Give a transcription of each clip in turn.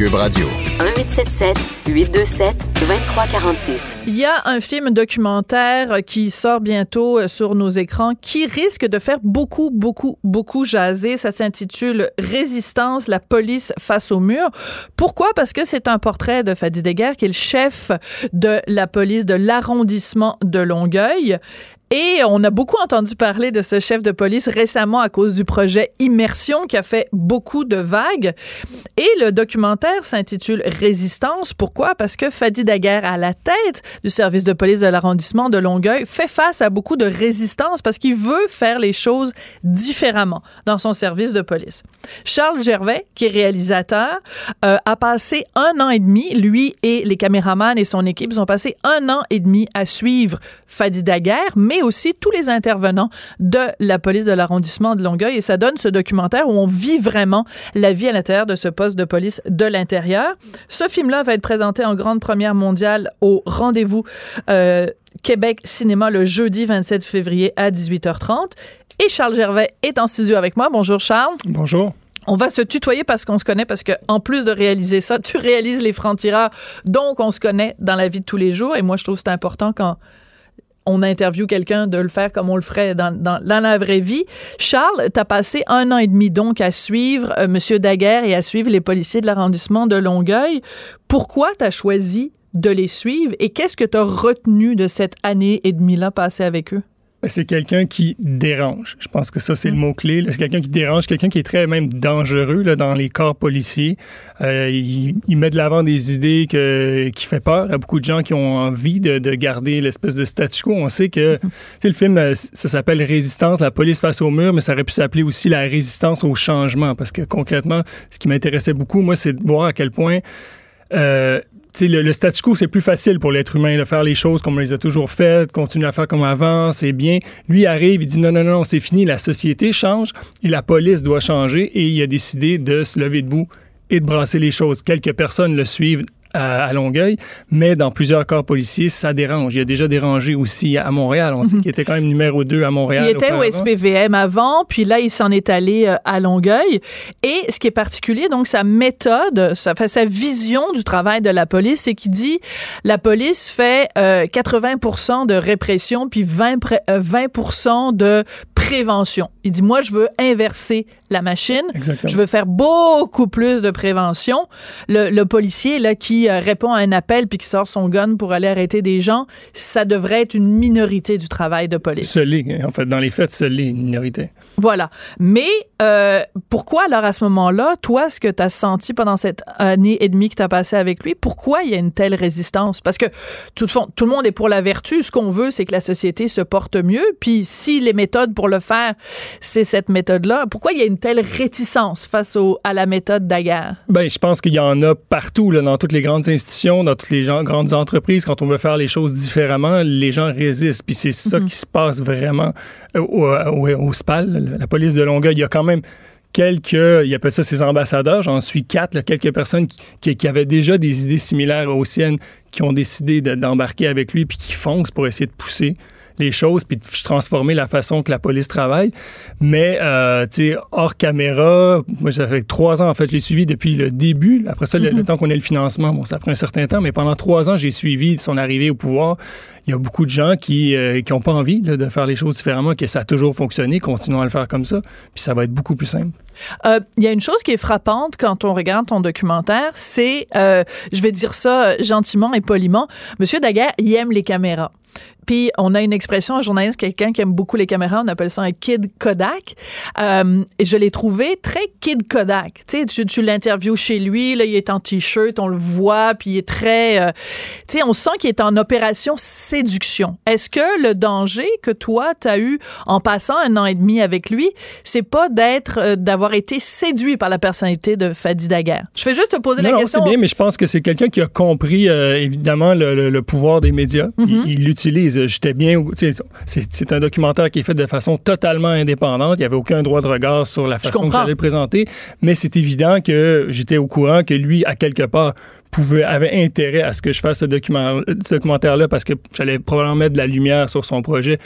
Cube Radio. 1877 827 2346. Il y a un film documentaire qui sort bientôt euh, sur nos écrans qui risque de faire beaucoup, beaucoup, beaucoup jaser. Ça s'intitule Résistance, la police face au mur. Pourquoi? Parce que c'est un portrait de Fadi Deguerre, qui est le chef de la police de l'arrondissement de Longueuil. Et on a beaucoup entendu parler de ce chef de police récemment à cause du projet Immersion qui a fait beaucoup de vagues. Et le documentaire s'intitule Résistance. Pourquoi? Parce que Fadi Daguerre, à la tête du service de police de l'arrondissement de Longueuil, fait face à beaucoup de résistance parce qu'il veut faire les choses différemment dans son service de police. Charles Gervais, qui est réalisateur, euh, a passé un an et demi, lui et les caméramans et son équipe, ils ont passé un an et demi à suivre Fadi Daguerre, mais aussi tous les intervenants de la police de l'arrondissement de Longueuil. Et ça donne ce documentaire où on vit vraiment la vie à l'intérieur de ce poste de police de l'intérieur. Ce film-là va être présenté en grande première mondiale au rendez-vous euh, Québec Cinéma le jeudi 27 février à 18h30. Et Charles Gervais est en studio avec moi. Bonjour Charles. Bonjour. On va se tutoyer parce qu'on se connaît, parce que en plus de réaliser ça, tu réalises les francs-tireurs, donc on se connaît dans la vie de tous les jours. Et moi, je trouve que c'est important quand on interviewe quelqu'un de le faire comme on le ferait dans, la vraie vie. Charles, tu as passé un an et demi donc à suivre euh, M. Daguerre et à suivre les policiers de l'arrondissement de Longueuil. Pourquoi tu as choisi de les suivre et qu'est-ce que tu as retenu de cette année et demie-là passée avec eux? C'est quelqu'un qui dérange. Je pense que ça, c'est le mm. mot-clé. C'est quelqu'un qui dérange, quelqu'un qui est très même dangereux là, dans les corps policiers. Euh, il, met de l'avant des idées que, qui fait peur à beaucoup de gens qui ont envie de, de garder l'espèce de statu quo. On sait que mm-hmm. le film, euh, ça s'appelle Résistance, la police face au mur, mais ça aurait pu s'appeler aussi la résistance au changement. Parce que concrètement, ce qui m'intéressait beaucoup, moi, c'est de voir à quel point... Euh, le, le, statu quo, c'est plus facile pour l'être humain de faire les choses comme on les a toujours faites, continuer à faire comme avant, c'est bien. Lui arrive, il dit non, non, non, c'est fini, la société change et la police doit changer et il a décidé de se lever debout et de brasser les choses. Quelques personnes le suivent à, Longueuil, mais dans plusieurs corps policiers, ça dérange. Il a déjà dérangé aussi à Montréal. On sait mhm. qu'il était quand même numéro 2 à Montréal. Il était au SPVM avant, puis là, il s'en est allé euh, à Longueuil. Et ce qui est particulier, donc, sa méthode, sa, sa vision du travail de la police, c'est qu'il dit la police fait 80% euh, de répression, puis 20, 20 euh, de prévention. Il dit, moi, je veux inverser la machine. Je veux faire beaucoup plus de prévention. Le, le policier là qui euh, répond à un appel puis qui sort son gun pour aller arrêter des gens, ça devrait être une minorité du travail de police. Ce en fait, dans les faits, ce l'est, une minorité. Voilà. Mais euh, pourquoi alors à ce moment-là, toi, ce que tu as senti pendant cette année et demie que tu as passé avec lui, pourquoi il y a une telle résistance? Parce que tout, tout le monde est pour la vertu. Ce qu'on veut, c'est que la société se porte mieux. Puis si les méthodes pour le faire, c'est cette méthode-là, pourquoi il y a une telle réticence face au, à la méthode Daguerre? Ben, je pense qu'il y en a partout, là, dans toutes les grandes institutions, dans toutes les gens, grandes entreprises. Quand on veut faire les choses différemment, les gens résistent. Puis c'est ça mhm. qui se passe vraiment au, au, SPAL, la police de Longueuil. Il y a quand même quelques, il appelle ça ses ambassadeurs, j'en suis quatre, quelques personnes qui, qui, avaient déjà des idées similaires aux siennes, qui ont décidé d'embarquer avec lui puis qui foncent pour essayer de pousser les choses puis de transformer la façon que la police travaille. Mais, euh, tu sais, hors caméra, moi, ça fait trois ans, en fait, j'ai suivi depuis le début. Après ça, le, mhm. temps qu'on ait le financement, bon, ça prend un certain temps, mais pendant trois ans, j'ai suivi son arrivée au pouvoir. Il y a beaucoup de gens qui n'ont euh, pas envie de faire les choses différemment, que ça a toujours fonctionné, continuons à le faire comme ça, puis ça va être beaucoup plus simple. Euh, il y a une chose qui est frappante quand on regarde ton documentaire, c'est, je vais dire ça gentiment et poliment, Monsieur Daguerre, il aime les caméras. Puis on a une expression en journaliste, quelqu'un qui aime beaucoup les caméras, on appelle ça un kid Kodak. Euh, et je l'ai trouvé très kid Kodak. Tu sais, tu, tu l'interviews chez lui, là, il est en t-shirt, on le voit, puis il est très, euh, tu sais, on sent qu'il est en opération séduction. Est-ce que le danger que toi tu as eu en passant un an et demi avec lui, c'est pas d'être, euh, d'avoir été séduit par la personnalité de Fadi Daguerre? Je vais juste te poser la non, question. c'est bien, mais je pense que c'est quelqu'un qui a compris, euh, évidemment, le, le- le pouvoir des médias. Mhm. Il- Il l'utilise. J'étais bien... C'est un documentaire qui est fait de façon totalement indépendante. Il n'y avait aucun droit de regard sur la façon que j'allais le présenter. Mais c'est évident que j'étais au courant que lui, à quelque part, pouvait, avait intérêt à ce que je fasse ce, ce documentaire-là parce que j'allais probablement mettre de la lumière sur son projet.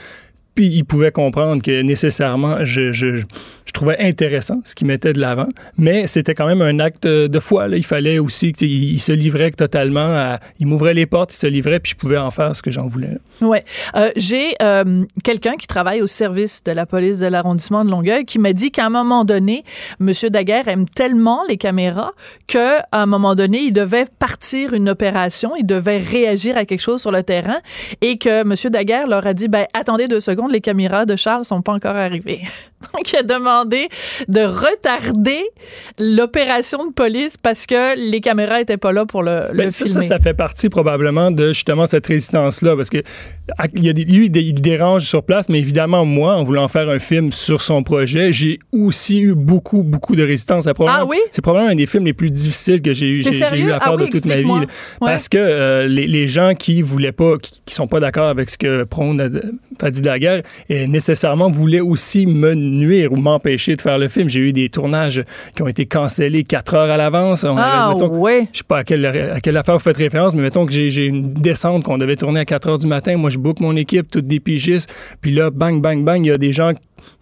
Puis il pouvait comprendre que nécessairement, je, je, je trouvais intéressant ce qu'il mettait de l'avant, mais c'était quand même un acte de foi. là. Il fallait aussi qu'il il se livrait totalement. Il m'ouvrait les portes, il se livrait, puis je pouvais en faire ce que j'en voulais. Ouais. Euh, J'ai euh, quelqu'un qui travaille au service de la police de l'arrondissement de Longueuil qui m'a dit qu'à un moment donné, M. Daguerre aime tellement les caméras qu'à un moment donné, il devait partir une opération, il devait réagir à quelque chose sur le terrain et que M. Daguerre leur a dit ben attendez deux secondes, les caméras de Charles sont pas encore arrivées. Donc il a demandé de retarder l'opération de police parce que les caméras étaient pas là pour le, le Ben, ça, ça, filmer. ça fait partie probablement de justement cette résistance-là, parce que à- il y a des- lui, il dérange sur place, mais évidemment, moi, en voulant faire un film sur son projet, j'ai aussi eu beaucoup, beaucoup de résistance. C'est probablement- Ah oui? C'est probablement un des films les plus difficiles que j'ai eu, j'ai- à Ah faire oui, de toute ma vie. Ouais. Parce que euh, les, les gens qui voulaient pas, qui, qui sont pas d'accord avec ce que prône euh, Fadi Daguerre, et nécessairement voulaient aussi me nuire ou m'empêcher de faire le film. J'ai eu des tournages qui ont été cancellés quatre heures à l'avance. On Ah avait, mettons, ouais. je sais pas à quelle, à quelle affaire vous faites référence, mais mettons que j'ai une descente qu'on devait tourner à 4 heures du matin. Moi, je book mon équipe, toutes des pigistes. Puis là, bang, bang, bang, il y a des gens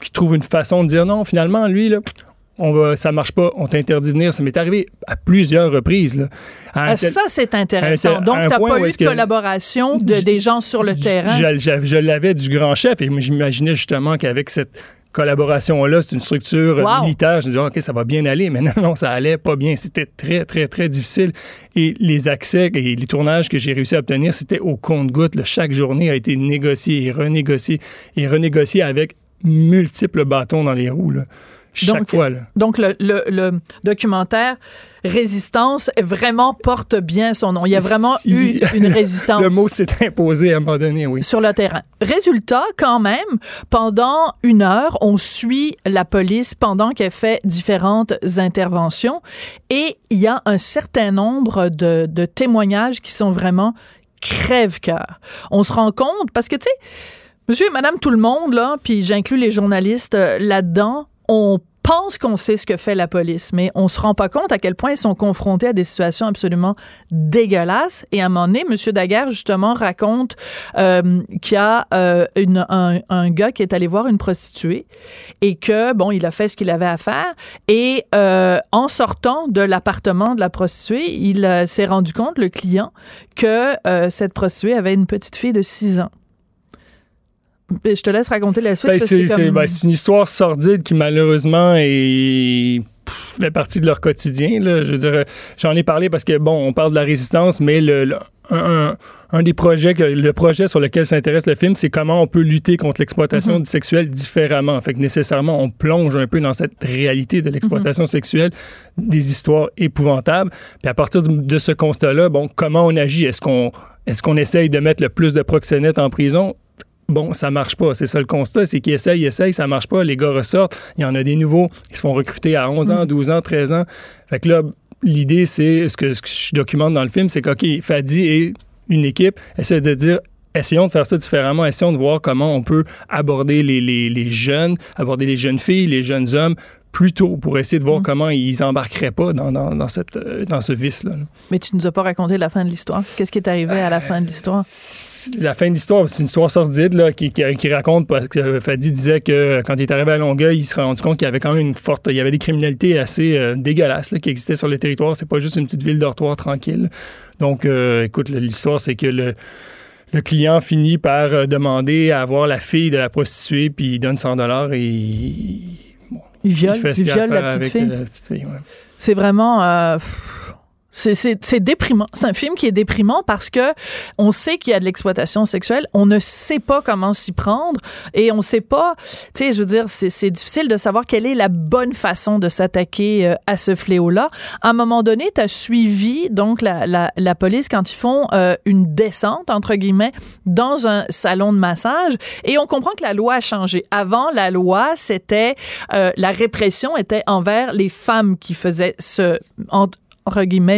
qui trouvent une façon de dire non, finalement, lui, là, on va, ça marche pas, on t'interdit de venir. Ça m'est arrivé à plusieurs reprises. Là. À un Ah, tel- ça, c'est intéressant. Donc, tu n'as pas eu de que- collaboration de, des gens sur le terrain? Je, je- je l'avais du grand chef et j'imaginais justement qu'avec cette collaboration-là, c'est une structure Wow. militaire. Je me disais, OK, ça va bien aller. Mais non, non, ça allait pas bien. C'était très, très, très difficile. Et les accès et les tournages que j'ai réussi à obtenir, c'était au compte-goutte. Chaque journée a été négociée et renégociée et renégociée avec multiples bâtons dans les roues. là. Chaque Donc, fois. Là. Donc, le, le- le documentaire Résistance vraiment porte bien son nom. Il y a vraiment Si- eu une résistance. Le mot s'est imposé à un moment donné, oui. sur le terrain. Résultat, quand même, pendant une heure, on suit la police pendant qu'elle fait différentes interventions et il y a un certain nombre de, de témoignages qui sont vraiment crève-cœur. On se rend compte, parce que, tu sais, monsieur et madame tout le monde, là, puis j'inclus les journalistes euh, là-dedans, on pense qu'on sait ce que fait la police, mais on se rend pas compte à quel point ils sont confrontés à des situations absolument dégueulasses. Et à un moment donné, M. Daguerre, justement, raconte euh, qu'il y a euh, un, gars qui est allé voir une prostituée et que, bon, il a fait ce qu'il avait à faire. Et euh, en sortant de l'appartement de la prostituée, il s'est rendu compte, le client, que cette prostituée avait une petite fille de 6 ans. Je te laisse raconter la suite. Ben, c'est comme- ben, c'est une histoire sordide qui malheureusement est fait partie de leur quotidien. Là. Je veux dire, j'en ai parlé parce que bon, on parle de la résistance, mais le, le- un, un- un des projets, que, le projet sur lequel s'intéresse le film, c'est comment on peut lutter contre l'exploitation Mhm. sexuelle différemment. Fait que nécessairement, on plonge un peu dans cette réalité de l'exploitation sexuelle, des histoires épouvantables. Puis à partir de ce constat-là, bon, comment on agit? Est-ce qu'on est-ce qu'on essaye de mettre le plus de proxénètes en prison? Bon, ça marche pas. C'est ça le constat. C'est qu'ils essayent, ils essayent, ça marche pas. Les gars ressortent. Il y en a des nouveaux qui se font recruter à 11 ans, 12 ans, 13 ans. Fait que là, l'idée, c'est ce que, ce que je documente dans le film, c'est qu'OK, Fadi et une équipe essaient de dire essayons de faire ça différemment, essayons de voir comment on peut aborder les, les- les jeunes, aborder les jeunes filles, les jeunes hommes plus tôt pour essayer de voir Mm. comment ils embarqueraient pas dans, dans, dans cette, euh, dans ce vice-là. là. Mais tu nous as pas raconté la fin de l'histoire. Qu'est-ce qui est arrivé à la fin de l'histoire? La fin de l'histoire, c'est une histoire sordide là, qui, qui- qui raconte parce que Fadi disait que quand il est arrivé à Longueuil, il se rendait compte qu'il y avait quand même une forte, il y avait des criminalités assez euh, dégueulasses là, qui existaient sur le territoire. C'est pas juste une petite ville dortoir tranquille. Donc, euh, écoute, l'histoire, c'est que le, le client finit par euh, demander à avoir la fille de la prostituée, puis il donne 100 dollars et il, bon, Il viole, fait il viole la petite avec fille. la petite fille, ouais. C'est vraiment... euh, C'est déprimant. C'est un film qui est déprimant parce que on sait qu'il y a de l'exploitation sexuelle, on ne sait pas comment s'y prendre et on sait pas, tu sais, je veux dire, c'est difficile de savoir quelle est la bonne façon de s'attaquer euh, à ce fléau-là. À un moment donné, tu as suivi donc la, la, la, police quand ils font euh, une descente, entre guillemets, dans un salon de massage et on comprend que la loi a changé. Avant, la loi, c'était, euh, la répression était envers les femmes qui faisaient ce,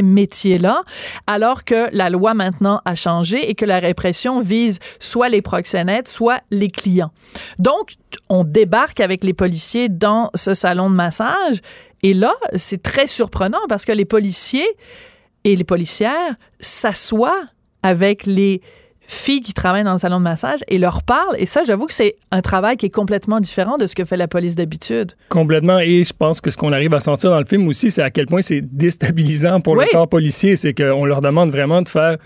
métier-là, alors que la loi maintenant a changé et que la répression vise soit les proxénètes, soit les clients. Donc, on débarque avec les policiers dans ce salon de massage et là, c'est très surprenant parce que les policiers et les policières s'assoient avec les filles qui travaillent dans le salon de massage et leur parlent. Et ça, j'avoue que c'est un travail qui est complètement différent de ce que fait la police d'habitude. Complètement. Et je pense que ce qu'on arrive à sentir dans le film aussi, c'est à quel point c'est déstabilisant pour le corps policier. C'est qu'on leur demande vraiment de faire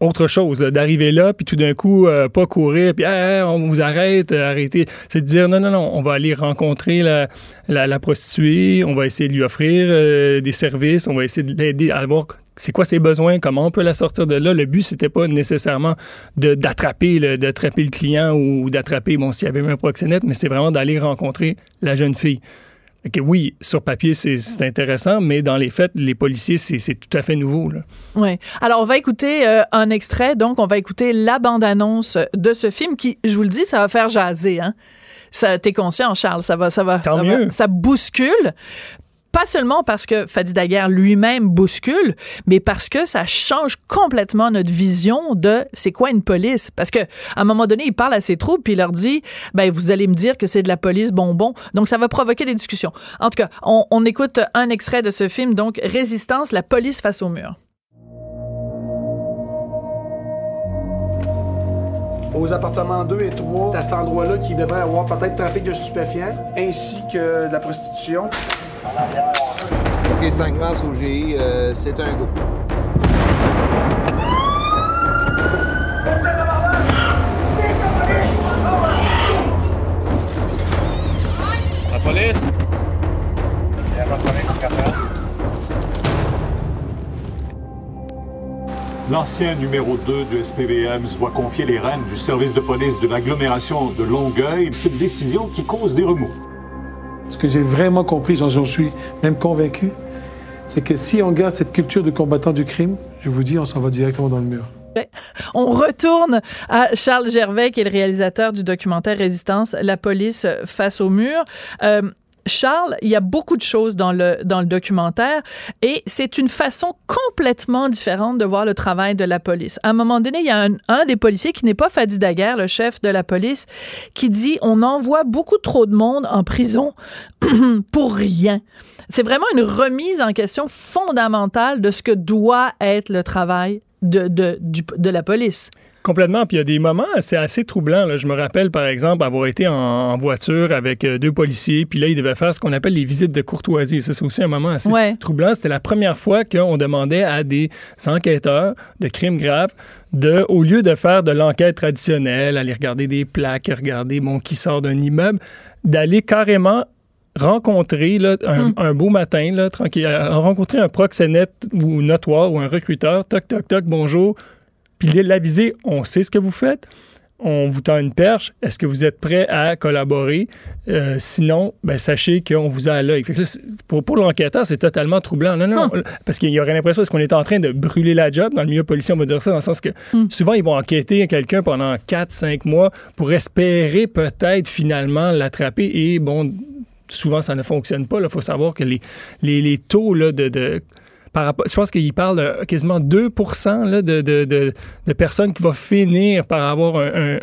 autre chose, d'arriver là, puis tout d'un coup, euh, pas courir, puis on vous arrête, euh, arrêtez. C'est de dire non, non, non, on va aller rencontrer la, la, prostituée, on va essayer de lui offrir euh, des services, on va essayer de l'aider à avoir c'est quoi ses besoins, comment on peut la sortir de là? Le but, c'était pas nécessairement d'attraper d'attraper le client ou d'attraper, bon, s'il y avait même un proxénète, mais c'est vraiment d'aller rencontrer la jeune fille. que oui, sur papier, c'est intéressant, mais dans les faits, les policiers, c'est tout à fait nouveau. Oui. Alors, on va écouter euh, un extrait. Donc, on va écouter la bande-annonce de ce film qui, je vous le dis, ça va faire jaser. Hein? T'es conscient, Charles, ça va, ça va, ça, va, ça bouscule pas seulement parce que Fadi Daguerre lui-même bouscule, mais parce que ça change complètement notre vision de c'est quoi une police. Parce que à un moment donné, il parle à ses troupes puis il leur dit ben vous allez me dire que c'est de la police bonbon. Donc ça va provoquer des discussions. En tout cas, on, écoute un extrait de ce film donc Résistance, la police face au mur. aux appartements 2 et 3, à cet endroit-là qui devrait avoir peut-être trafic de stupéfiants ainsi que de la prostitution. OK, 5 mars au GI, euh, c'est un go. La police? L'ancien numéro 2 du SPVM se voit confier les rênes du service de police de l'agglomération de Longueuil, une décision qui cause des remous. Ce que j'ai vraiment compris, j'en suis même convaincu, c'est que si on garde cette culture de combattant du crime, je vous dis, on s'en va directement dans le mur. On retourne à Charles Gervais, qui est le réalisateur du documentaire Résistance, la police face au mur. Euh, Charles, il y a beaucoup de choses dans le, dans le documentaire et c'est une façon complètement différente de voir le travail de la police. À un moment donné, il y a un, des policiers qui n'est pas Fadi Daguerre, le chef de la police, qui dit on envoie beaucoup trop de monde en prison pour rien. C'est vraiment une remise en question fondamentale de ce que doit être le travail de, de, de la police. Complètement. Puis il y a des moments assez, assez troublants. Là. Je me rappelle, par exemple, avoir été en, voiture avec euh, deux policiers, puis là, ils devaient faire ce qu'on appelle les visites de courtoisie. Ça, c'est aussi un moment assez troublant. C'était la première fois qu'on demandait à des enquêteurs de crimes graves de, au lieu de faire de l'enquête traditionnelle, aller regarder des plaques, regarder bon, qui sort d'un immeuble, d'aller carrément rencontrer là, un, hmm. beau matin, là, tranquille, euh, rencontrer un proxénète ou notoire ou un recruteur, toc, toc, toc, bonjour, puis l'aviser, on sait ce que vous faites, on vous tend une perche, est-ce que vous êtes prêt à collaborer? Euh, sinon, ben, sachez qu'on vous a à l'œil. Pour, pour l'enquêteur, c'est totalement troublant. Non, non, hum. parce qu'il y aurait l'impression qu'on est en train de brûler la job? Dans le milieu policier, on va dire ça, dans le sens que hum. souvent, ils vont enquêter quelqu'un pendant 4-5 mois pour espérer peut-être finalement l'attraper. Et bon, souvent, ça ne fonctionne pas. Il faut savoir que les, les, les taux là, de, de je pense qu'il parle de quasiment 2 là, de, de, de, personnes qui vont finir par avoir un,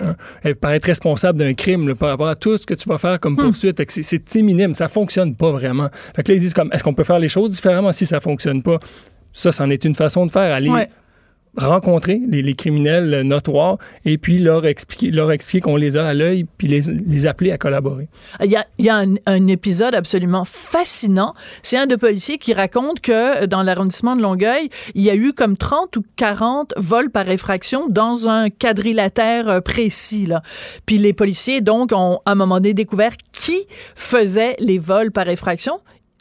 par être responsable d'un crime par rapport à tout ce que tu vas faire comme hmm. poursuite. C'est minime, ça fonctionne pas vraiment. Fait que là, ils disent comme est-ce qu'on peut faire les choses différemment? Si ça fonctionne pas? Ça, c'en est une façon de faire. Aller rencontrer les, criminels notoires et puis leur expliquer, leur expliquer qu'on les a à l'œil puis les, les, appeler à collaborer. Il y a, il y a un, épisode absolument fascinant. C'est un de policiers qui raconte que dans l'arrondissement de Longueuil, il y a eu comme 30 ou 40 vols par effraction dans un quadrilatère euh, précis. Là. Puis les policiers, donc, ont à un moment donné découvert qui faisait les vols par effraction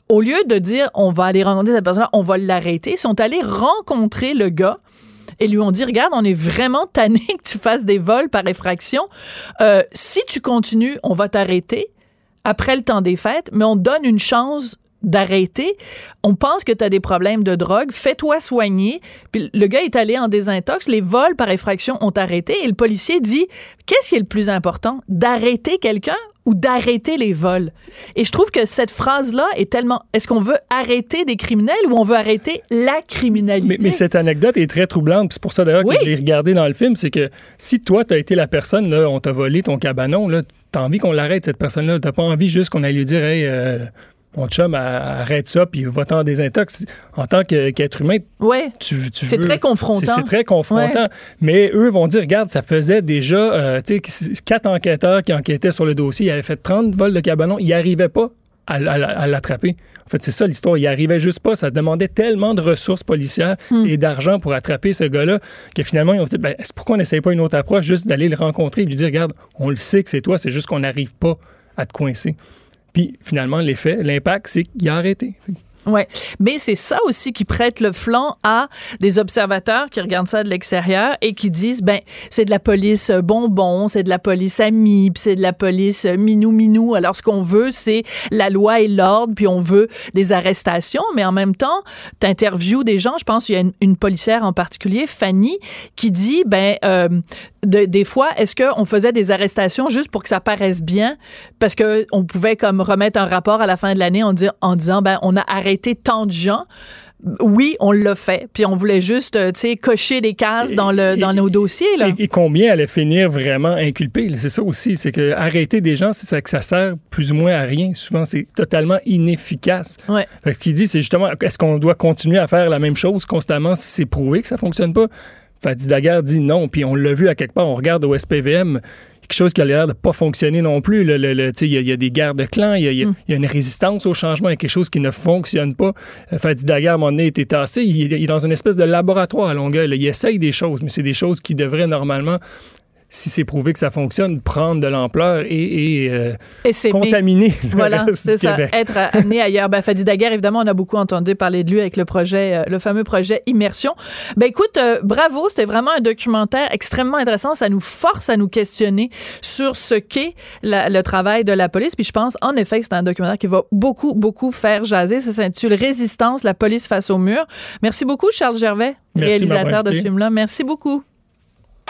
au lieu de dire on va aller rencontrer cette personne-là, on va l'arrêter, ils sont allés rencontrer le gars et lui ont dit regarde, on est vraiment tanné que tu fasses des vols par effraction. Euh, si tu continues, on va t'arrêter après le temps des fêtes, mais on donne une chance d'arrêter. On pense que tu as des problèmes de drogue, fais-toi soigner. Puis le gars est allé en désintox, les vols par effraction ont arrêté et le policier dit qu'est-ce qui est le plus important? D'arrêter quelqu'un ou d'arrêter les vols. Et je trouve que cette phrase-là est tellement... Est-ce qu'on veut arrêter des criminels ou on veut arrêter la criminalité? Mais, cette anecdote est très troublante. C'est pour ça d'ailleurs que je l'ai regardé dans le film. C'est que si toi, tu as été la personne, là, on t'a volé ton cabanon, là, t'as envie qu'on l'arrête, cette personne-là. T'as pas envie juste qu'on aille lui dire, hey, euh, mon chum, arrête ça, puis va-t'en désintox. En tant qu'être humain, ouais. tu, C'est très confrontant. C'est très confrontant. Mais eux vont dire, regarde, ça faisait déjà, euh, tu sais, quatre enquêteurs qui enquêtaient sur le dossier, ils avaient fait 30 vols de cabanon, ils n'arrivaient pas à, l'attraper. En fait, c'est ça l'histoire. Ils arrivait juste pas. Ça demandait tellement de ressources policières hmm. et d'argent pour attraper ce gars-là que finalement, ils ont dit ben, pourquoi on n'essaye pas une autre approche, juste d'aller le rencontrer et lui dire regarde, on le sait que c'est toi, c'est juste qu'on n'arrive pas à te coincer. Puis finalement, l'effet, l'impact, c'est qu'il a arrêté. Ouais, mais c'est ça aussi qui prête le flanc à des observateurs qui regardent ça de l'extérieur et qui disent ben c'est de la police bonbon, c'est de la police amie, puis c'est de la police minou minou. Alors ce qu'on veut c'est la loi et l'ordre, puis on veut des arrestations, mais en même temps, t'interviews des gens, je pense il y a une, policière en particulier, Fanny, qui dit ben euh, des fois, est-ce qu'on faisait des arrestations juste pour que ça paraisse bien, parce que on pouvait comme remettre un rapport à la fin de l'année en disant ben on a arrêté tant de gens oui, on l'a fait. Puis on voulait juste, euh, tu sais, cocher des cases dans, le, dans nos dossiers. Là. Et, combien allait finir vraiment inculpé? C'est ça aussi. C'est que arrêter des gens, c'est que ça sert plus ou moins à rien. Souvent, c'est totalement inefficace. Ouais. ce qu'il dit, c'est justement, est-ce qu'on doit continuer à faire la même chose constamment si c'est prouvé que ça fonctionne pas? Fadi Daguerre dit non, puis on l'a vu à quelque part, on regarde au SPVM, quelque chose qui a l'air de pas fonctionner non plus. Il le, y, y, a des guerres de clans, il y, mm. y, a une résistance au changement, il y a quelque chose qui ne fonctionne pas. Euh, Fadi Daguerre, à un moment donné, était tassé. Il, est dans une espèce de laboratoire à Longueuil. Il essaye des choses, mais c'est des choses qui devraient normalement si c'est prouvé que ça fonctionne, prendre de l'ampleur et, et, euh, contaminer le voilà, c'est ça, être amené ailleurs. Ben, Fadi Daguerre, évidemment, on a beaucoup entendu parler de lui avec le projet, euh, le fameux projet Immersion. Ben écoute, euh, bravo, c'était vraiment un documentaire extrêmement intéressant. Ça nous force à nous questionner sur ce qu'est le travail de la police. Puis je pense, en effet, que c'est un documentaire qui va beaucoup, beaucoup faire jaser. Ça s'intitule Résistance, la police face au mur. Merci beaucoup, Charles Gervais, réalisateur de ce film-là. Merci beaucoup.